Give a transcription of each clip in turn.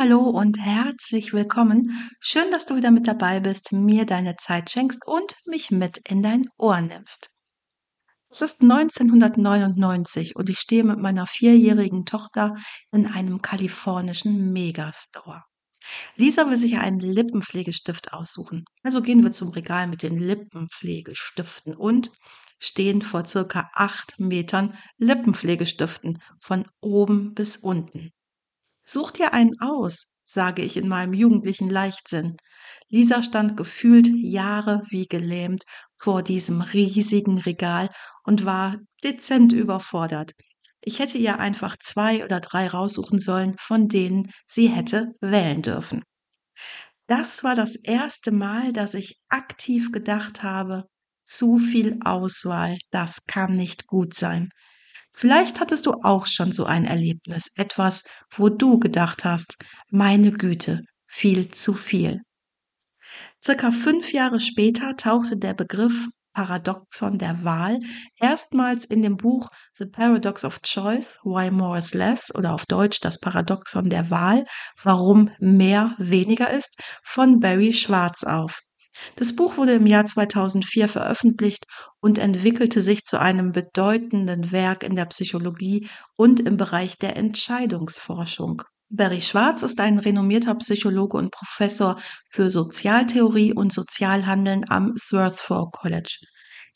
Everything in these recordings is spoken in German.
Hallo und herzlich willkommen. Schön, dass du wieder mit dabei bist, mir deine Zeit schenkst und mich mit in dein Ohr nimmst. Es ist 1999 und ich stehe mit meiner vierjährigen Tochter in einem kalifornischen Megastore. Lisa will sich einen Lippenpflegestift aussuchen. Also gehen wir zum Regal mit den Lippenpflegestiften und stehen vor circa acht Metern Lippenpflegestiften von oben bis unten. Such dir einen aus, sage ich in meinem jugendlichen Leichtsinn. Lisa stand gefühlt Jahre wie gelähmt vor diesem riesigen Regal und war dezent überfordert. Ich hätte ihr einfach zwei oder drei raussuchen sollen, von denen sie hätte wählen dürfen. Das war das erste Mal, dass ich aktiv gedacht habe, zu viel Auswahl, das kann nicht gut sein. Vielleicht hattest du auch schon so ein Erlebnis, etwas, wo du gedacht hast, meine Güte, viel zu viel. Circa fünf Jahre später tauchte der Begriff Paradoxon der Wahl erstmals in dem Buch The Paradox of Choice, Why More is Less oder auf Deutsch das Paradoxon der Wahl, warum mehr weniger ist, von Barry Schwartz auf. Das Buch wurde im Jahr 2004 veröffentlicht und entwickelte sich zu einem bedeutenden Werk in der Psychologie und im Bereich der Entscheidungsforschung. Barry Schwarz ist ein renommierter Psychologe und Professor für Sozialtheorie und Sozialhandeln am Swarthmore College.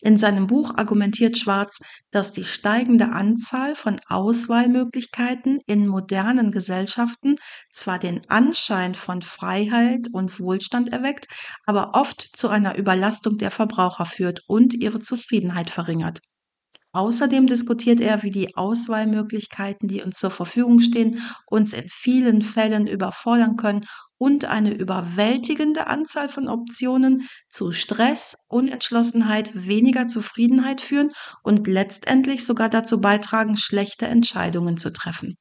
In seinem Buch argumentiert Schwarz, dass die steigende Anzahl von Auswahlmöglichkeiten in modernen Gesellschaften zwar den Anschein von Freiheit und Wohlstand erweckt, aber oft zu einer Überlastung der Verbraucher führt und ihre Zufriedenheit verringert. Außerdem diskutiert er, wie die Auswahlmöglichkeiten, die uns zur Verfügung stehen, uns in vielen Fällen überfordern können und eine überwältigende Anzahl von Optionen zu Stress, Unentschlossenheit, weniger Zufriedenheit führen und letztendlich sogar dazu beitragen, schlechte Entscheidungen zu treffen.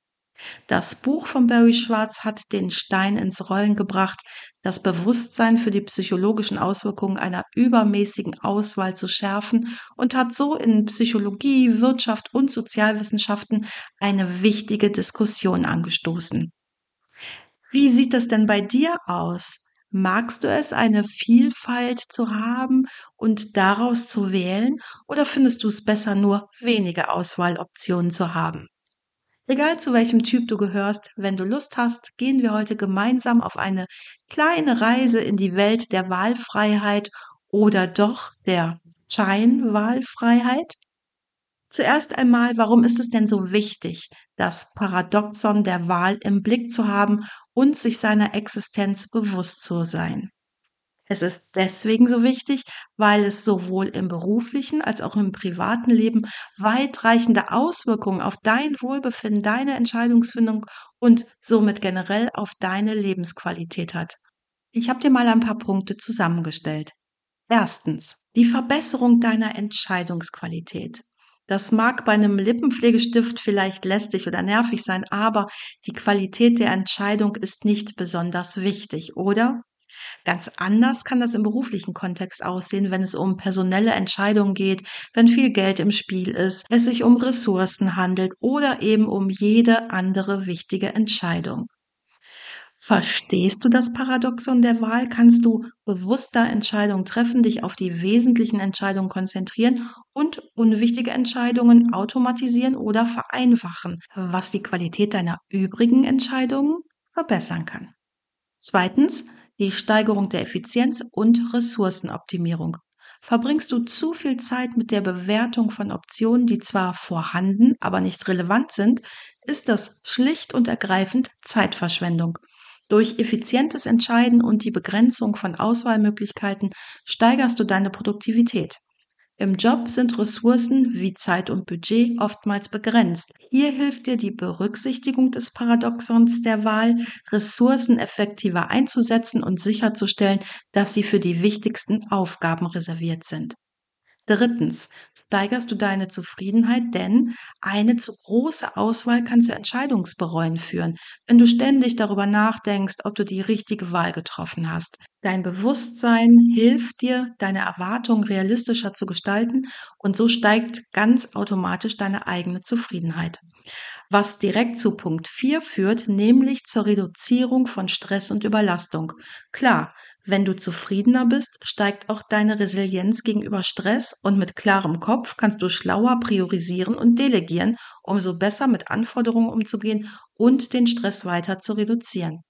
Das Buch von Barry Schwartz hat den Stein ins Rollen gebracht, das Bewusstsein für die psychologischen Auswirkungen einer übermäßigen Auswahl zu schärfen und hat so in Psychologie, Wirtschaft und Sozialwissenschaften eine wichtige Diskussion angestoßen. Wie sieht das denn bei dir aus? Magst du es, eine Vielfalt zu haben und daraus zu wählen, oder findest du es besser, nur wenige Auswahloptionen zu haben? Egal zu welchem Typ du gehörst, wenn du Lust hast, gehen wir heute gemeinsam auf eine kleine Reise in die Welt der Wahlfreiheit oder doch der Scheinwahlfreiheit. Zuerst einmal, warum ist es denn so wichtig, das Paradoxon der Wahl im Blick zu haben und sich seiner Existenz bewusst zu sein? Es ist deswegen so wichtig, weil es sowohl im beruflichen als auch im privaten Leben weitreichende Auswirkungen auf dein Wohlbefinden, deine Entscheidungsfindung und somit generell auf deine Lebensqualität hat. Ich habe dir mal ein paar Punkte zusammengestellt. Erstens, die Verbesserung deiner Entscheidungsqualität. Das mag bei einem Lippenpflegestift vielleicht lästig oder nervig sein, aber die Qualität der Entscheidung ist nicht besonders wichtig, oder? Ganz anders kann das im beruflichen Kontext aussehen, wenn es um personelle Entscheidungen geht, wenn viel Geld im Spiel ist, es sich um Ressourcen handelt oder eben um jede andere wichtige Entscheidung. Verstehst du das Paradoxon der Wahl? Kannst du bewusster Entscheidungen treffen, dich auf die wesentlichen Entscheidungen konzentrieren und unwichtige Entscheidungen automatisieren oder vereinfachen, was die Qualität deiner übrigen Entscheidungen verbessern kann. Zweitens, die Steigerung der Effizienz und Ressourcenoptimierung. Verbringst du zu viel Zeit mit der Bewertung von Optionen, die zwar vorhanden, aber nicht relevant sind, ist das schlicht und ergreifend Zeitverschwendung. Durch effizientes Entscheiden und die Begrenzung von Auswahlmöglichkeiten steigerst du deine Produktivität. Im Job sind Ressourcen wie Zeit und Budget oftmals begrenzt. Hier hilft dir die Berücksichtigung des Paradoxons der Wahl, Ressourcen effektiver einzusetzen und sicherzustellen, dass sie für die wichtigsten Aufgaben reserviert sind. Drittens, steigerst du deine Zufriedenheit, denn eine zu große Auswahl kann zu Entscheidungsbereuen führen, wenn du ständig darüber nachdenkst, ob du die richtige Wahl getroffen hast. Dein Bewusstsein hilft dir, deine Erwartungen realistischer zu gestalten und so steigt ganz automatisch deine eigene Zufriedenheit. Was direkt zu Punkt 4 führt, nämlich zur Reduzierung von Stress und Überlastung. Klar, wenn du zufriedener bist, steigt auch deine Resilienz gegenüber Stress und mit klarem Kopf kannst du schlauer priorisieren und delegieren, um so besser mit Anforderungen umzugehen und den Stress weiter zu reduzieren.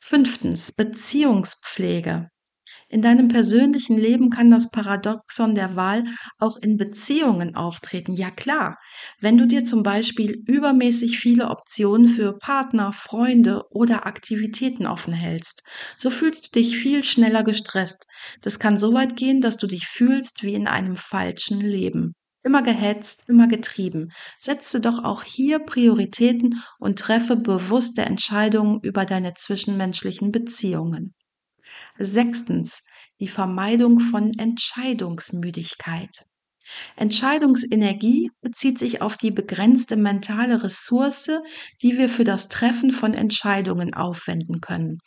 Fünftens, Beziehungspflege. In deinem persönlichen Leben kann das Paradoxon der Wahl auch in Beziehungen auftreten. Ja klar, wenn du dir zum Beispiel übermäßig viele Optionen für Partner, Freunde oder Aktivitäten offen hältst, so fühlst du dich viel schneller gestresst. Das kann so weit gehen, dass du dich fühlst wie in einem falschen Leben. Immer gehetzt, immer getrieben. Setze doch auch hier Prioritäten und treffe bewusste Entscheidungen über deine zwischenmenschlichen Beziehungen. Sechstens, die Vermeidung von Entscheidungsmüdigkeit. Entscheidungsenergie bezieht sich auf die begrenzte mentale Ressource, die wir für das Treffen von Entscheidungen aufwenden können.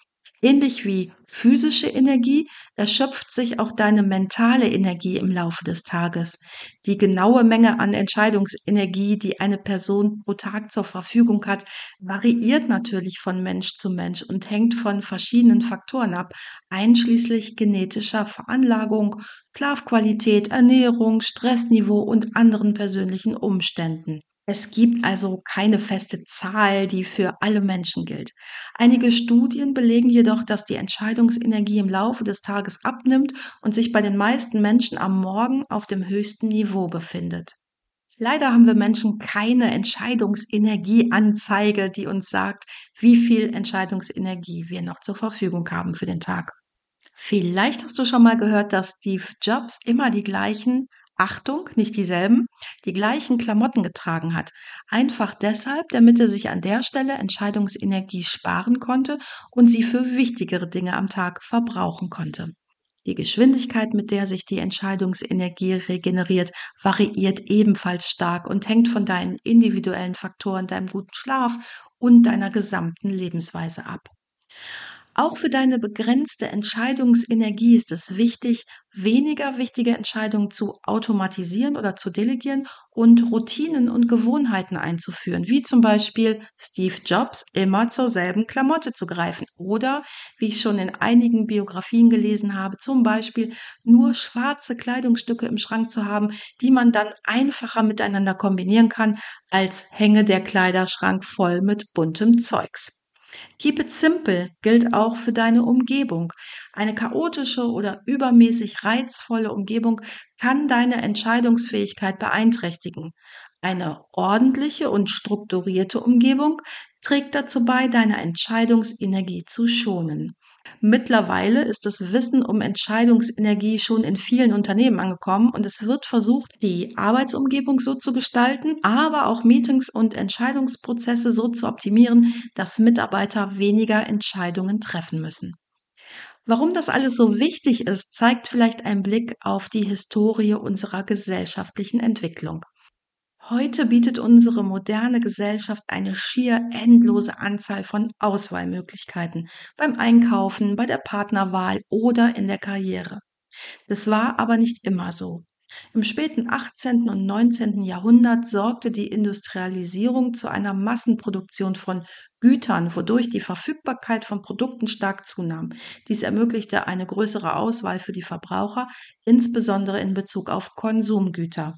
Ähnlich wie physische Energie erschöpft sich auch deine mentale Energie im Laufe des Tages. Die genaue Menge an Entscheidungsenergie, die eine Person pro Tag zur Verfügung hat, variiert natürlich von Mensch zu Mensch und hängt von verschiedenen Faktoren ab, einschließlich genetischer Veranlagung, Schlafqualität, Ernährung, Stressniveau und anderen persönlichen Umständen. Es gibt also keine feste Zahl, die für alle Menschen gilt. Einige Studien belegen jedoch, dass die Entscheidungsenergie im Laufe des Tages abnimmt und sich bei den meisten Menschen am Morgen auf dem höchsten Niveau befindet. Leider haben wir Menschen keine Entscheidungsenergieanzeige, die uns sagt, wie viel Entscheidungsenergie wir noch zur Verfügung haben für den Tag. Vielleicht hast du schon mal gehört, dass Steve Jobs immer die gleichen Achtung, nicht dieselben, die gleichen Klamotten getragen hat. Einfach deshalb, damit er sich an der Stelle Entscheidungsenergie sparen konnte und sie für wichtigere Dinge am Tag verbrauchen konnte. Die Geschwindigkeit, mit der sich die Entscheidungsenergie regeneriert, variiert ebenfalls stark und hängt von deinen individuellen Faktoren, deinem guten Schlaf und deiner gesamten Lebensweise ab. Auch für deine begrenzte Entscheidungsenergie ist es wichtig, weniger wichtige Entscheidungen zu automatisieren oder zu delegieren und Routinen und Gewohnheiten einzuführen, wie zum Beispiel Steve Jobs immer zur selben Klamotte zu greifen oder, wie ich schon in einigen Biografien gelesen habe, zum Beispiel nur schwarze Kleidungsstücke im Schrank zu haben, die man dann einfacher miteinander kombinieren kann, als hänge der Kleiderschrank voll mit buntem Zeugs. Keep it simple gilt auch für deine Umgebung. Eine chaotische oder übermäßig reizvolle Umgebung kann deine Entscheidungsfähigkeit beeinträchtigen. Eine ordentliche und strukturierte Umgebung trägt dazu bei, deine Entscheidungsenergie zu schonen. Mittlerweile ist das Wissen um Entscheidungsenergie schon in vielen Unternehmen angekommen und es wird versucht, die Arbeitsumgebung so zu gestalten, aber auch Meetings und Entscheidungsprozesse so zu optimieren, dass Mitarbeiter weniger Entscheidungen treffen müssen. Warum das alles so wichtig ist, zeigt vielleicht ein Blick auf die Historie unserer gesellschaftlichen Entwicklung. Heute bietet unsere moderne Gesellschaft eine schier endlose Anzahl von Auswahlmöglichkeiten beim Einkaufen, bei der Partnerwahl oder in der Karriere. Das war aber nicht immer so. Im späten 18. und 19. Jahrhundert sorgte die Industrialisierung zu einer Massenproduktion von Gütern, wodurch die Verfügbarkeit von Produkten stark zunahm. Dies ermöglichte eine größere Auswahl für die Verbraucher, insbesondere in Bezug auf Konsumgüter.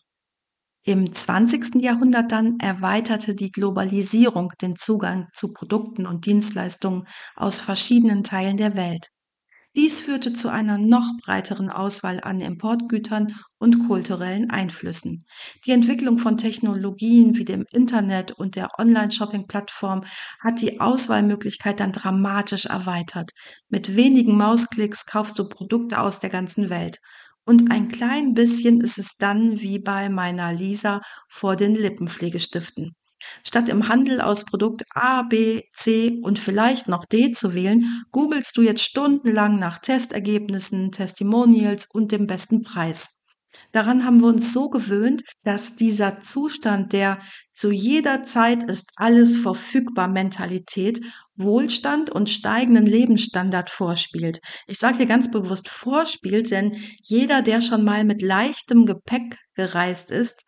Im 20. Jahrhundert dann erweiterte die Globalisierung den Zugang zu Produkten und Dienstleistungen aus verschiedenen Teilen der Welt. Dies führte zu einer noch breiteren Auswahl an Importgütern und kulturellen Einflüssen. Die Entwicklung von Technologien wie dem Internet und der Online-Shopping-Plattform hat die Auswahlmöglichkeit dann dramatisch erweitert. Mit wenigen Mausklicks kaufst du Produkte aus der ganzen Welt. Und ein klein bisschen ist es dann wie bei meiner Lisa vor den Lippenpflegestiften. Statt im Handel aus Produkt A, B, C und vielleicht noch D zu wählen, googelst du jetzt stundenlang nach Testergebnissen, Testimonials und dem besten Preis. Daran haben wir uns so gewöhnt, dass dieser Zustand der zu jeder Zeit ist alles verfügbar Mentalität Wohlstand und steigenden Lebensstandard vorspielt. Ich sage hier ganz bewusst vorspielt, denn jeder, der schon mal mit leichtem Gepäck gereist ist,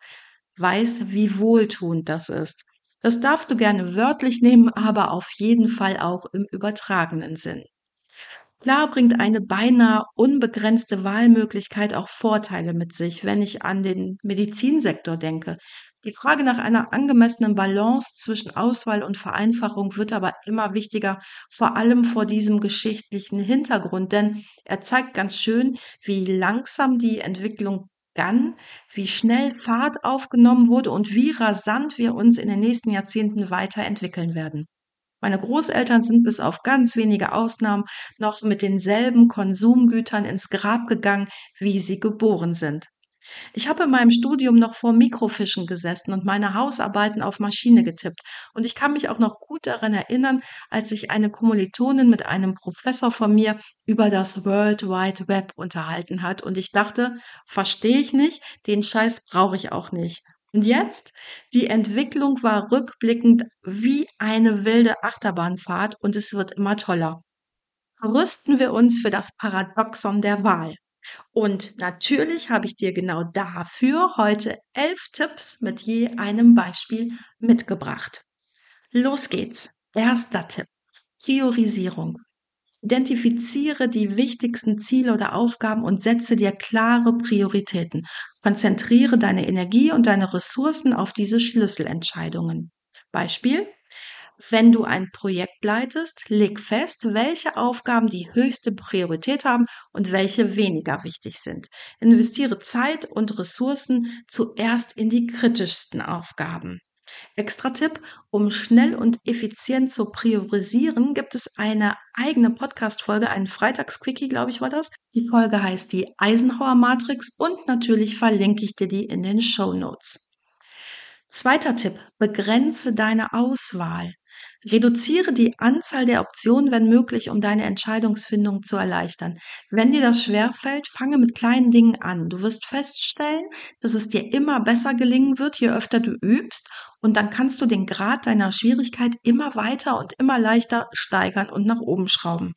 weiß, wie wohltuend das ist. Das darfst du gerne wörtlich nehmen, aber auf jeden Fall auch im übertragenen Sinn. Klar bringt eine beinahe unbegrenzte Wahlmöglichkeit auch Vorteile mit sich, wenn ich an den Medizinsektor denke. Die Frage nach einer angemessenen Balance zwischen Auswahl und Vereinfachung wird aber immer wichtiger, vor allem vor diesem geschichtlichen Hintergrund, denn er zeigt ganz schön, wie langsam die Entwicklung dann, wie schnell Fahrt aufgenommen wurde und wie rasant wir uns in den nächsten Jahrzehnten weiterentwickeln werden. Meine Großeltern sind bis auf ganz wenige Ausnahmen noch mit denselben Konsumgütern ins Grab gegangen, wie sie geboren sind. Ich habe in meinem Studium noch vor Mikrofischen gesessen und meine Hausarbeiten auf Maschine getippt. Und ich kann mich auch noch gut daran erinnern, als sich eine Kommilitonin mit einem Professor von mir über das World Wide Web unterhalten hat. Und ich dachte, verstehe ich nicht, den Scheiß brauche ich auch nicht. Und jetzt? Die Entwicklung war rückblickend wie eine wilde Achterbahnfahrt und es wird immer toller. Rüsten wir uns für das Paradoxon der Wahl. Und natürlich habe ich dir genau dafür heute elf Tipps mit je einem Beispiel mitgebracht. Los geht's. Erster Tipp. Priorisierung. Identifiziere die wichtigsten Ziele oder Aufgaben und setze dir klare Prioritäten. Konzentriere deine Energie und deine Ressourcen auf diese Schlüsselentscheidungen. Beispiel, wenn du ein Projekt leitest, leg fest, welche Aufgaben die höchste Priorität haben und welche weniger wichtig sind. Investiere Zeit und Ressourcen zuerst in die kritischsten Aufgaben. Extra Tipp, um schnell und effizient zu priorisieren, gibt es eine eigene Podcast-Folge, einen Freitagsquickie, glaube ich, war das. Die Folge heißt die Eisenhower Matrix und natürlich verlinke ich dir die in den Show Notes. Zweiter Tipp, begrenze deine Auswahl. Reduziere die Anzahl der Optionen, wenn möglich, um deine Entscheidungsfindung zu erleichtern. Wenn dir das schwerfällt, fange mit kleinen Dingen an. Du wirst feststellen, dass es dir immer besser gelingen wird, je öfter du übst. Und dann kannst du den Grad deiner Schwierigkeit immer weiter und immer leichter steigern und nach oben schrauben.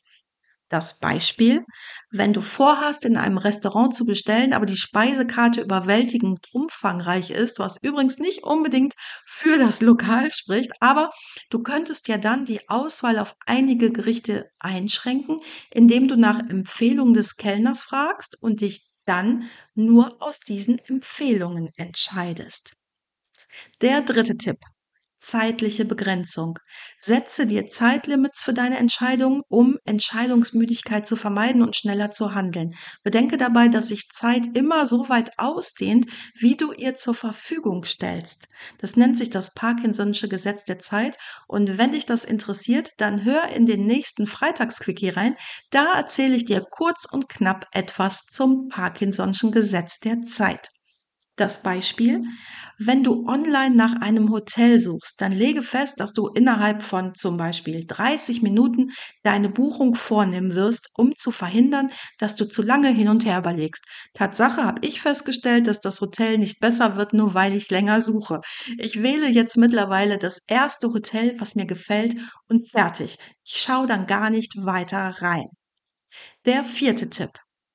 Das Beispiel, wenn du vorhast, in einem Restaurant zu bestellen, aber die Speisekarte überwältigend umfangreich ist, was übrigens nicht unbedingt für das Lokal spricht, aber du könntest ja dann die Auswahl auf einige Gerichte einschränken, indem du nach Empfehlungen des Kellners fragst und dich dann nur aus diesen Empfehlungen entscheidest. Der dritte Tipp zeitliche Begrenzung. Setze dir Zeitlimits für deine Entscheidungen, um Entscheidungsmüdigkeit zu vermeiden und schneller zu handeln. Bedenke dabei, dass sich Zeit immer so weit ausdehnt, wie du ihr zur Verfügung stellst. Das nennt sich das Parkinson'sche Gesetz der Zeit. Und wenn dich das interessiert, dann hör in den nächsten Freitagsquickie rein. Da erzähle ich dir kurz und knapp etwas zum Parkinson'schen Gesetz der Zeit. Das Beispiel, wenn du online nach einem Hotel suchst, dann lege fest, dass du innerhalb von zum Beispiel 30 Minuten deine Buchung vornehmen wirst, um zu verhindern, dass du zu lange hin und her überlegst. Tatsache habe ich festgestellt, dass das Hotel nicht besser wird, nur weil ich länger suche. Ich wähle jetzt mittlerweile das erste Hotel, was mir gefällt und fertig. Ich schaue dann gar nicht weiter rein. Der vierte Tipp.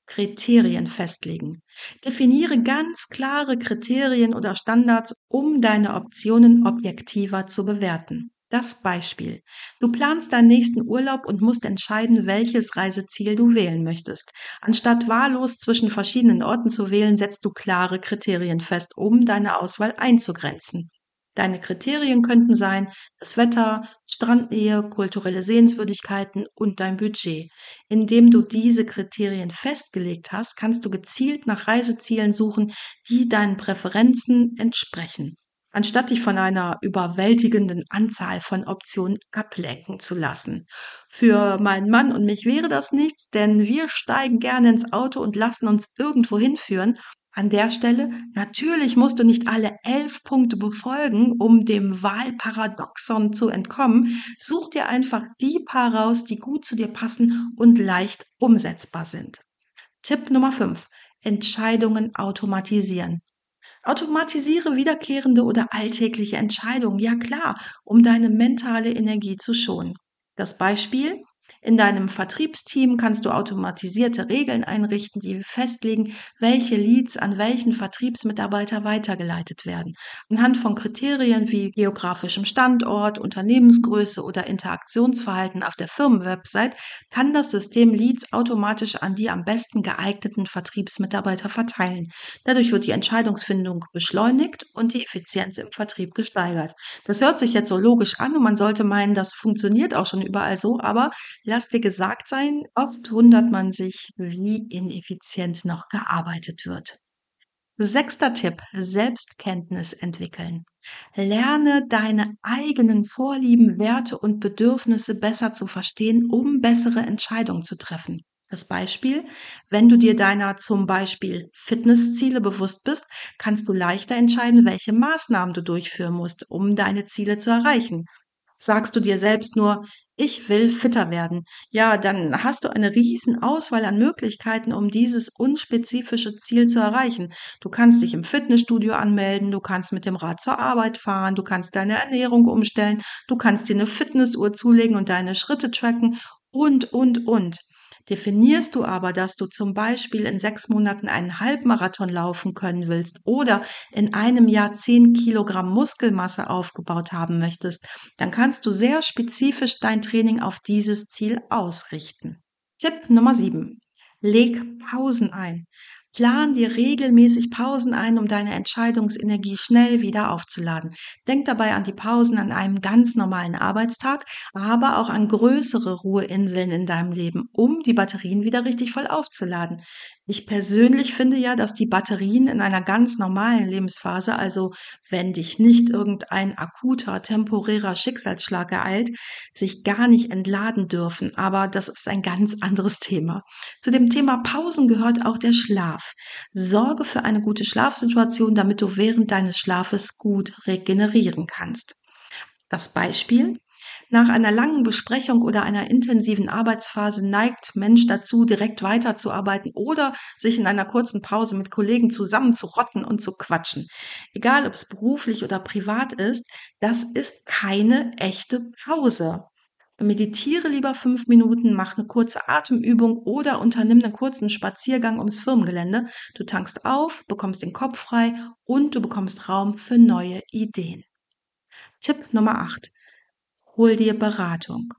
Kriterien festlegen. Definiere ganz klare Kriterien oder Standards, um deine Optionen objektiver zu bewerten. Das Beispiel. Du planst deinen nächsten Urlaub und musst entscheiden, welches Reiseziel du wählen möchtest. Anstatt wahllos zwischen verschiedenen Orten zu wählen, setzt du klare Kriterien fest, um deine Auswahl einzugrenzen. Deine Kriterien könnten sein das Wetter, Strandnähe, kulturelle Sehenswürdigkeiten und dein Budget. Indem du diese Kriterien festgelegt hast, kannst du gezielt nach Reisezielen suchen, die deinen Präferenzen entsprechen. anstatt dich von einer überwältigenden Anzahl von Optionen ablenken zu lassen. Für meinen Mann und mich wäre das nichts, denn wir steigen gerne ins Auto und lassen uns irgendwo hinführen. An der Stelle, natürlich musst du nicht alle elf Punkte befolgen, um dem Wahlparadoxon zu entkommen. Such dir einfach die paar raus, die gut zu dir passen und leicht umsetzbar sind. Tipp Nummer 5. Entscheidungen automatisieren. Automatisiere wiederkehrende oder alltägliche Entscheidungen, ja klar, um deine mentale Energie zu schonen. Das Beispiel, in deinem Vertriebsteam kannst du automatisierte Regeln einrichten, die festlegen, welche Leads an welchen Vertriebsmitarbeiter weitergeleitet werden. Anhand von Kriterien wie geografischem Standort, Unternehmensgröße oder Interaktionsverhalten auf der Firmenwebsite kann das System Leads automatisch an die am besten geeigneten Vertriebsmitarbeiter verteilen. Dadurch wird die Entscheidungsfindung beschleunigt und die Effizienz im Vertrieb gesteigert. Das hört sich jetzt so logisch an und man sollte meinen, das funktioniert auch schon überall so, aber lass dir gesagt sein, oft wundert man sich, wie ineffizient noch gearbeitet wird. Sechster Tipp, Selbstkenntnis entwickeln. Lerne deine eigenen Vorlieben, Werte und Bedürfnisse besser zu verstehen, um bessere Entscheidungen zu treffen. Das Beispiel, wenn du dir deiner zum Beispiel Fitnessziele bewusst bist, kannst du leichter entscheiden, welche Maßnahmen du durchführen musst, um deine Ziele zu erreichen. Sagst du dir selbst nur, ich will fitter werden. Ja, dann hast du eine riesen Auswahl an Möglichkeiten, um dieses unspezifische Ziel zu erreichen. Du kannst dich im Fitnessstudio anmelden, du kannst mit dem Rad zur Arbeit fahren, du kannst deine Ernährung umstellen, du kannst dir eine Fitnessuhr zulegen und deine Schritte tracken und, und, und. Definierst du aber, dass du zum Beispiel in sechs Monaten einen Halbmarathon laufen können willst oder in einem Jahr zehn Kilogramm Muskelmasse aufgebaut haben möchtest, dann kannst du sehr spezifisch dein Training auf dieses Ziel ausrichten. Tipp Nummer sieben: Leg Pausen ein. Plan dir regelmäßig Pausen ein, um deine Entscheidungsenergie schnell wieder aufzuladen. Denk dabei an die Pausen an einem ganz normalen Arbeitstag, aber auch an größere Ruheinseln in deinem Leben, um die Batterien wieder richtig voll aufzuladen. Ich persönlich finde ja, dass die Batterien in einer ganz normalen Lebensphase, also wenn dich nicht irgendein akuter, temporärer Schicksalsschlag ereilt, sich gar nicht entladen dürfen. Aber das ist ein ganz anderes Thema. Zu dem Thema Pausen gehört auch der Schlaf. Sorge für eine gute Schlafsituation, damit du während deines Schlafes gut regenerieren kannst. Das Beispiel, nach einer langen Besprechung oder einer intensiven Arbeitsphase neigt Mensch dazu, direkt weiterzuarbeiten oder sich in einer kurzen Pause mit Kollegen zusammenzurotten und zu quatschen. Egal, ob es beruflich oder privat ist, das ist keine echte Pause. Meditiere lieber fünf Minuten, mach eine kurze Atemübung oder unternimm einen kurzen Spaziergang ums Firmengelände. Du tankst auf, bekommst den Kopf frei und du bekommst Raum für neue Ideen. Tipp Nummer 8. Hol dir Beratung.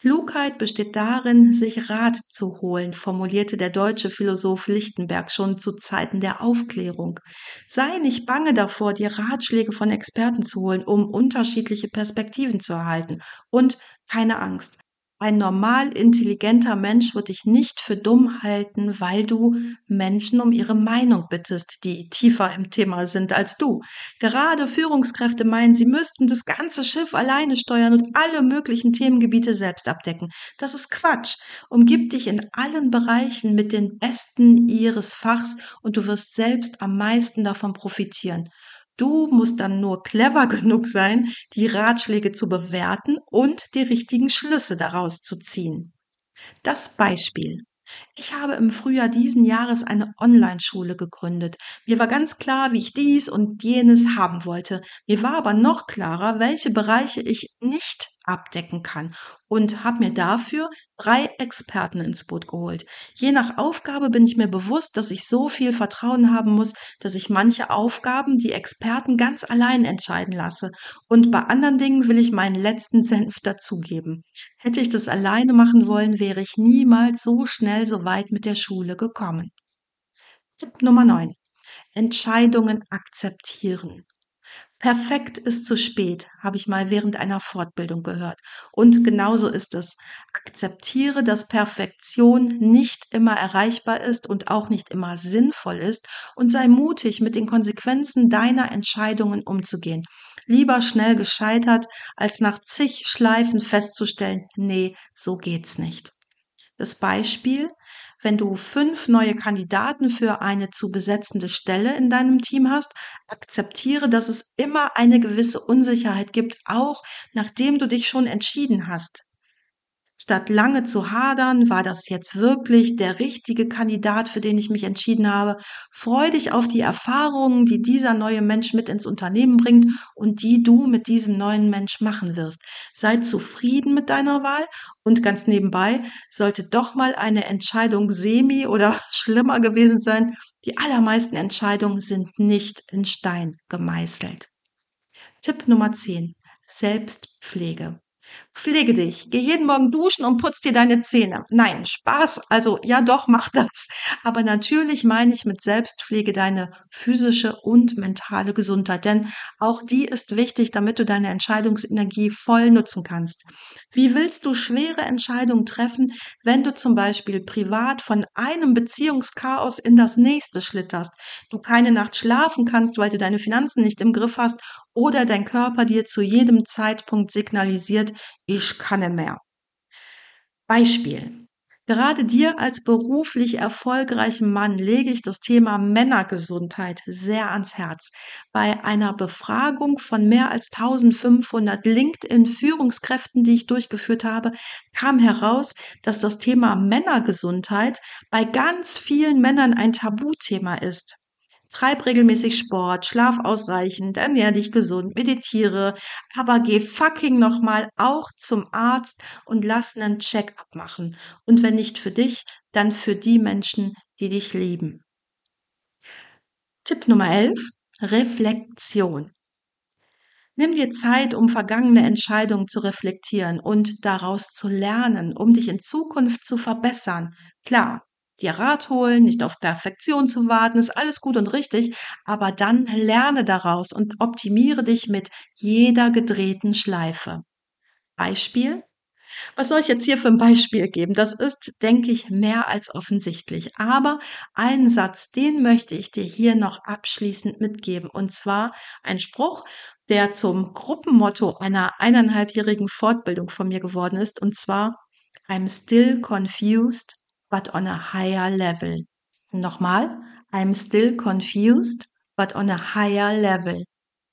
Klugheit besteht darin, sich Rat zu holen, formulierte der deutsche Philosoph Lichtenberg schon zu Zeiten der Aufklärung. Sei nicht bange davor, dir Ratschläge von Experten zu holen, um unterschiedliche Perspektiven zu erhalten. Und keine Angst, ein normal intelligenter Mensch wird dich nicht für dumm halten, weil du Menschen um ihre Meinung bittest, die tiefer im Thema sind als du. Gerade Führungskräfte meinen, sie müssten das ganze Schiff alleine steuern und alle möglichen Themengebiete selbst abdecken. Das ist Quatsch. Umgib dich in allen Bereichen mit den Besten ihres Fachs und du wirst selbst am meisten davon profitieren. Du musst dann nur clever genug sein, die Ratschläge zu bewerten und die richtigen Schlüsse daraus zu ziehen. Das Beispiel. Ich habe im Frühjahr diesen Jahres eine Online-Schule gegründet. Mir war ganz klar, wie ich dies und jenes haben wollte. Mir war aber noch klarer, welche Bereiche ich nicht abdecken kann und habe mir dafür drei Experten ins Boot geholt. Je nach Aufgabe bin ich mir bewusst, dass ich so viel Vertrauen haben muss, dass ich manche Aufgaben die Experten ganz allein entscheiden lasse. Und bei anderen Dingen will ich meinen letzten Senf dazugeben. Hätte ich das alleine machen wollen, wäre ich niemals so schnell so weit mit der Schule gekommen. Tipp Nummer 9. Entscheidungen akzeptieren. Perfekt ist zu spät, habe ich mal während einer Fortbildung gehört. Und genauso ist es. Akzeptiere, dass Perfektion nicht immer erreichbar ist und auch nicht immer sinnvoll ist und sei mutig, mit den Konsequenzen deiner Entscheidungen umzugehen. Lieber schnell gescheitert, als nach zig Schleifen festzustellen, nee, so geht's nicht. Das Beispiel, wenn du fünf neue Kandidaten für eine zu besetzende Stelle in deinem Team hast, akzeptiere, dass es immer eine gewisse Unsicherheit gibt, auch nachdem du dich schon entschieden hast. Statt lange zu hadern, war das jetzt wirklich der richtige Kandidat, für den ich mich entschieden habe. Freu dich auf die Erfahrungen, die dieser neue Mensch mit ins Unternehmen bringt und die du mit diesem neuen Mensch machen wirst. Sei zufrieden mit deiner Wahl und ganz nebenbei sollte doch mal eine Entscheidung semi oder schlimmer gewesen sein. Die allermeisten Entscheidungen sind nicht in Stein gemeißelt. Tipp Nummer 10. Selbstpflege. Pflege dich, geh jeden Morgen duschen und putz dir deine Zähne. Nein, Spaß, also ja doch, mach das. Aber natürlich meine ich mit Selbstpflege deine physische und mentale Gesundheit, denn auch die ist wichtig, damit du deine Entscheidungsenergie voll nutzen kannst. Wie willst du schwere Entscheidungen treffen, wenn du zum Beispiel privat von einem Beziehungschaos in das nächste schlitterst, du keine Nacht schlafen kannst, weil du deine Finanzen nicht im Griff hast oder dein Körper dir zu jedem Zeitpunkt signalisiert, ich kann nicht mehr. Beispiel. Gerade dir als beruflich erfolgreichem Mann lege ich das Thema Männergesundheit sehr ans Herz. Bei einer Befragung von mehr als 1500 LinkedIn-Führungskräften, die ich durchgeführt habe, kam heraus, dass das Thema Männergesundheit bei ganz vielen Männern ein Tabuthema ist. Treib regelmäßig Sport, schlaf ausreichend, ernähr dich gesund, meditiere, aber geh fucking nochmal auch zum Arzt und lass einen Check-up machen. Und wenn nicht für dich, dann für die Menschen, die dich lieben. Tipp Nummer 11. Reflexion. Nimm dir Zeit, um vergangene Entscheidungen zu reflektieren und daraus zu lernen, um dich in Zukunft zu verbessern. Klar, dir Rat holen, nicht auf Perfektion zu warten, ist alles gut und richtig, aber dann lerne daraus und optimiere dich mit jeder gedrehten Schleife. Beispiel? Was soll ich jetzt hier für ein Beispiel geben? Das ist, denke ich, mehr als offensichtlich. Aber einen Satz, den möchte ich dir hier noch abschließend mitgeben. Und zwar ein Spruch, der zum Gruppenmotto einer eineinhalbjährigen Fortbildung von mir geworden ist. Und zwar, I'm still confused but on a higher level. Nochmal, I'm still confused, but on a higher level.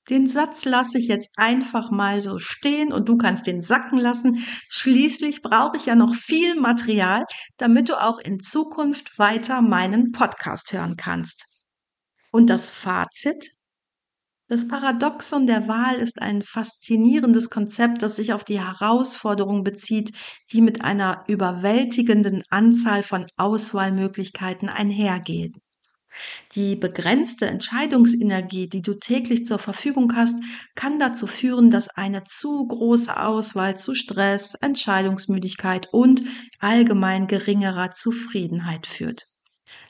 Den Satz lasse ich jetzt einfach mal so stehen und du kannst den sacken lassen. Schließlich brauche ich ja noch viel Material, damit du auch in Zukunft weiter meinen Podcast hören kannst. Und das Fazit? Das Paradoxon der Wahl ist ein faszinierendes Konzept, das sich auf die Herausforderung bezieht, die mit einer überwältigenden Anzahl von Auswahlmöglichkeiten einhergeht. Die begrenzte Entscheidungsenergie, die du täglich zur Verfügung hast, kann dazu führen, dass eine zu große Auswahl zu Stress, Entscheidungsmüdigkeit und allgemein geringerer Zufriedenheit führt.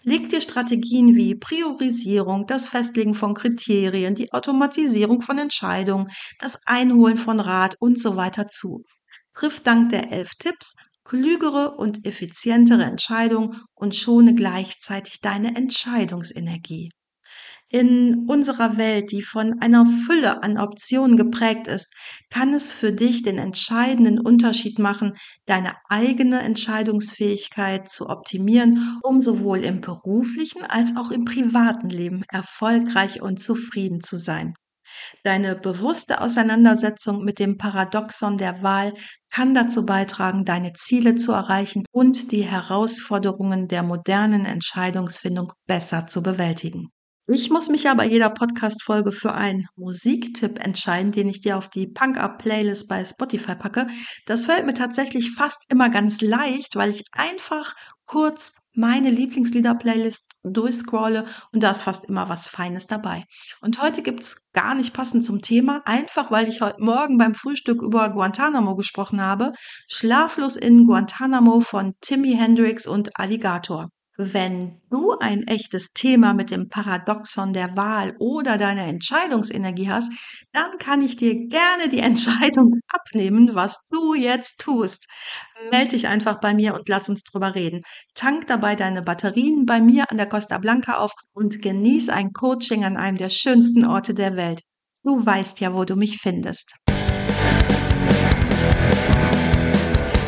Leg dir Strategien wie Priorisierung, das Festlegen von Kriterien, die Automatisierung von Entscheidungen, das Einholen von Rat und so weiter zu. Triff dank der elf Tipps klügere und effizientere Entscheidungen und schone gleichzeitig deine Entscheidungsenergie. In unserer Welt, die von einer Fülle an Optionen geprägt ist, kann es für dich den entscheidenden Unterschied machen, deine eigene Entscheidungsfähigkeit zu optimieren, um sowohl im beruflichen als auch im privaten Leben erfolgreich und zufrieden zu sein. Deine bewusste Auseinandersetzung mit dem Paradoxon der Wahl kann dazu beitragen, deine Ziele zu erreichen und die Herausforderungen der modernen Entscheidungsfindung besser zu bewältigen. Ich muss mich ja bei jeder Podcast-Folge für einen Musiktipp entscheiden, den ich dir auf die Punk-Up-Playlist bei Spotify packe. Das fällt mir tatsächlich fast immer ganz leicht, weil ich einfach kurz meine Lieblingslieder-Playlist durchscrolle und da ist fast immer was Feines dabei. Und heute gibt's gar nicht passend zum Thema, einfach weil ich heute Morgen beim Frühstück über Guantanamo gesprochen habe. Schlaflos in Guantanamo von Timmy Hendrix und Alligator. Wenn du ein echtes Thema mit dem Paradoxon der Wahl oder deiner Entscheidungsenergie hast, dann kann ich dir gerne die Entscheidung abnehmen, was du jetzt tust. Meld dich einfach bei mir und lass uns drüber reden. Tank dabei deine Batterien bei mir an der Costa Blanca auf und genieß ein Coaching an einem der schönsten Orte der Welt. Du weißt ja, wo du mich findest.